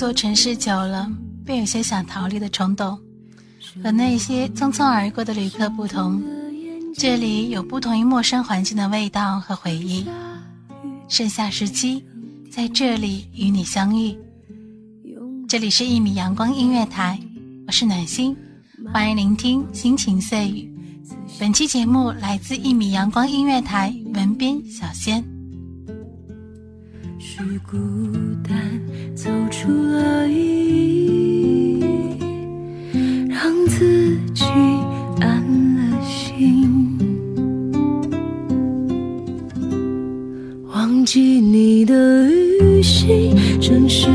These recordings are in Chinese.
座城市久了，便有些想逃离的冲动。和那些匆匆而过的旅客不同，这里有不同于陌生环境的味道和回忆。盛夏时期，在这里与你相遇。这里是一米阳光音乐台，我是暖心，欢迎聆听心情碎语。本期节目来自一米阳光音乐台，文斌小仙。孤单走出了意义，让自己安了心。忘记你的旅行，城市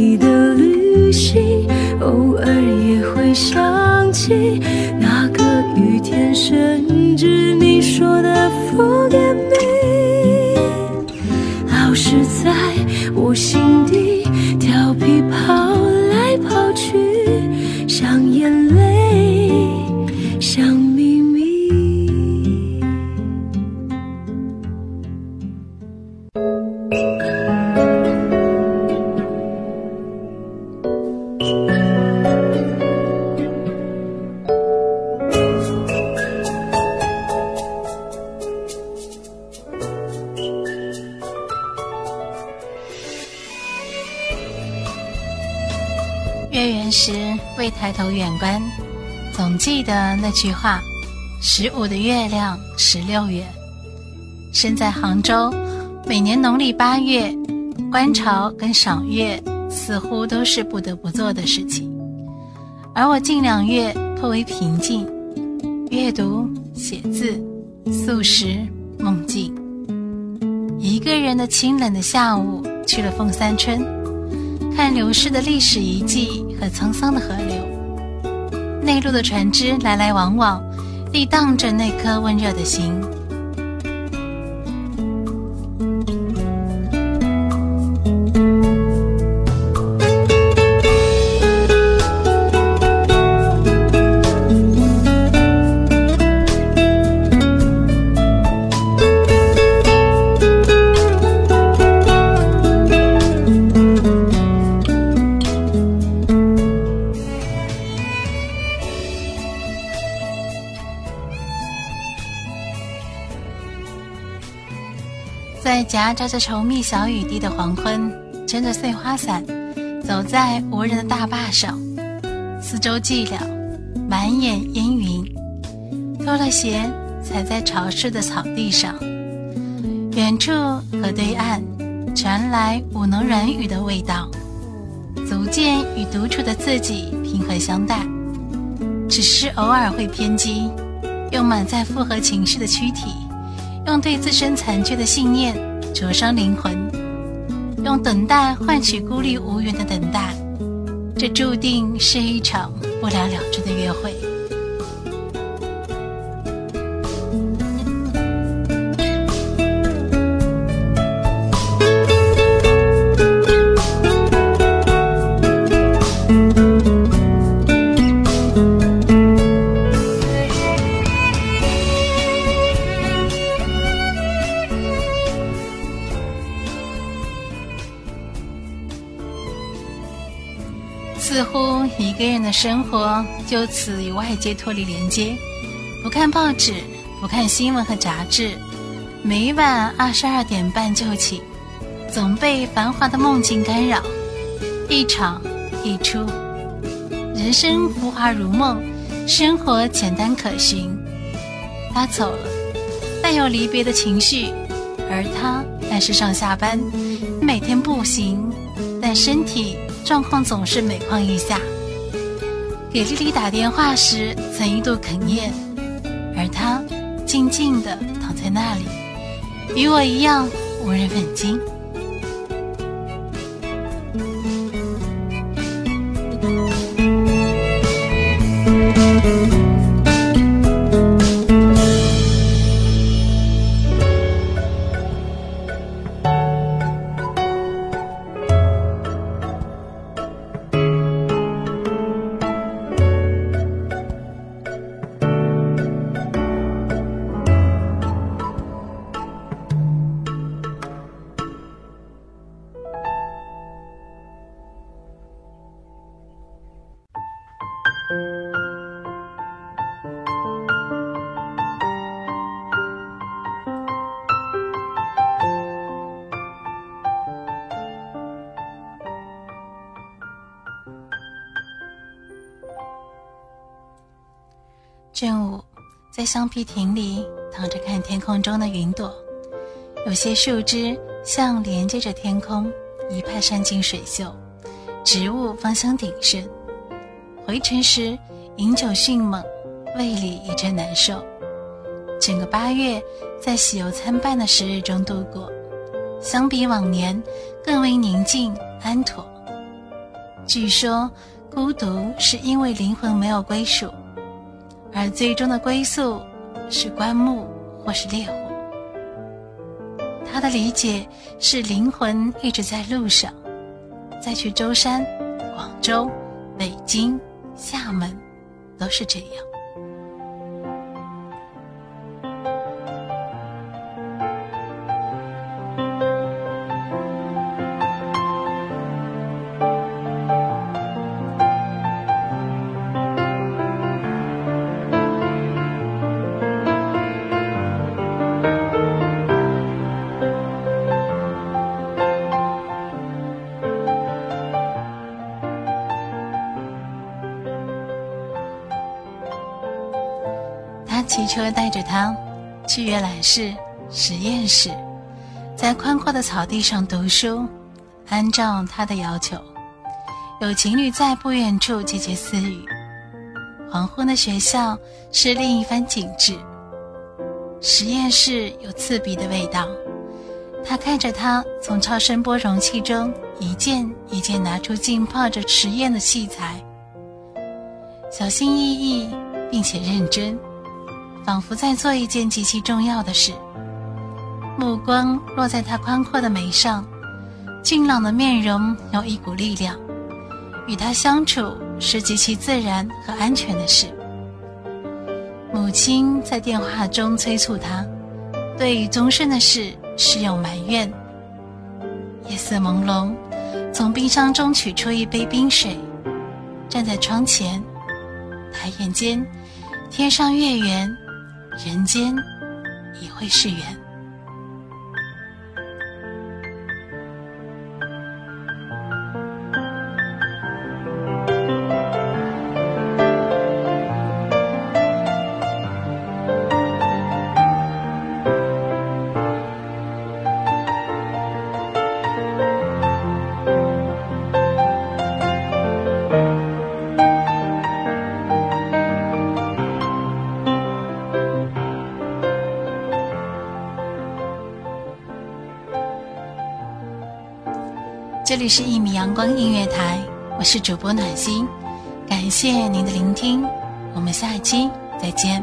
你的旅行，偶尔也会想起那个雨天，甚至你说的 forget me，老是在我心月圆时未抬头远观，总记得那句话：十五的月亮十六圆。身在杭州，每年农历八月，观潮跟赏月似乎都是不得不做的事情。而我近两月颇为平静，阅读、写字、素食、梦境。一个人的清冷的下午，去了凤三春。看流逝的历史遗迹和沧桑的河流，内陆的船只来来往往，涤荡着那颗温热的心。在夹杂着稠密小雨滴的黄昏，撑着碎花伞，走在无人的大坝上，四周寂寥，满眼烟云。脱了鞋，踩在潮湿的草地上，远处河对岸传来舞能软语的味道，足见与独处的自己平和相待，只是偶尔会偏激，用满载复合情绪的躯体。用对自身残缺的信念灼伤灵魂，用等待换取孤立无援的等待，这注定是一场不了了之的约会。的生活就此与外界脱离连接，不看报纸，不看新闻和杂志，每晚二十二点半就寝，总被繁华的梦境干扰，一场一出，人生浮华如梦，生活简单可循。他走了，带有离别的情绪，而他但是上下班，每天步行，但身体。状况总是每况愈下。给丽丽打电话时，曾一度哽咽，而她静静地躺在那里，与我一样无人问津。在橡皮亭里躺着看天空中的云朵，有些树枝像连接着天空，一派山清水秀，植物芳香鼎盛。回程时饮酒迅猛，胃里一阵难受。整个八月在喜忧参半的时日中度过，相比往年更为宁静安妥。据说，孤独是因为灵魂没有归属。而最终的归宿是棺木或是烈火。他的理解是灵魂一直在路上，再去舟山、广州、北京、厦门，都是这样。车带着他去阅览室、实验室，在宽阔的草地上读书。按照他的要求，有情侣在不远处窃窃私语。黄昏的学校是另一番景致。实验室有刺鼻的味道。他看着他从超声波容器中一件一件拿出浸泡着实验的器材，小心翼翼并且认真。仿佛在做一件极其重要的事，目光落在他宽阔的眉上，俊朗的面容有一股力量。与他相处是极其自然和安全的事。母亲在电话中催促他，对于终身的事是有埋怨。夜色朦胧，从冰箱中取出一杯冰水，站在窗前，抬眼间，天上月圆。人间也会是缘。这里是一米阳光音乐台，我是主播暖心，感谢您的聆听，我们下期再见。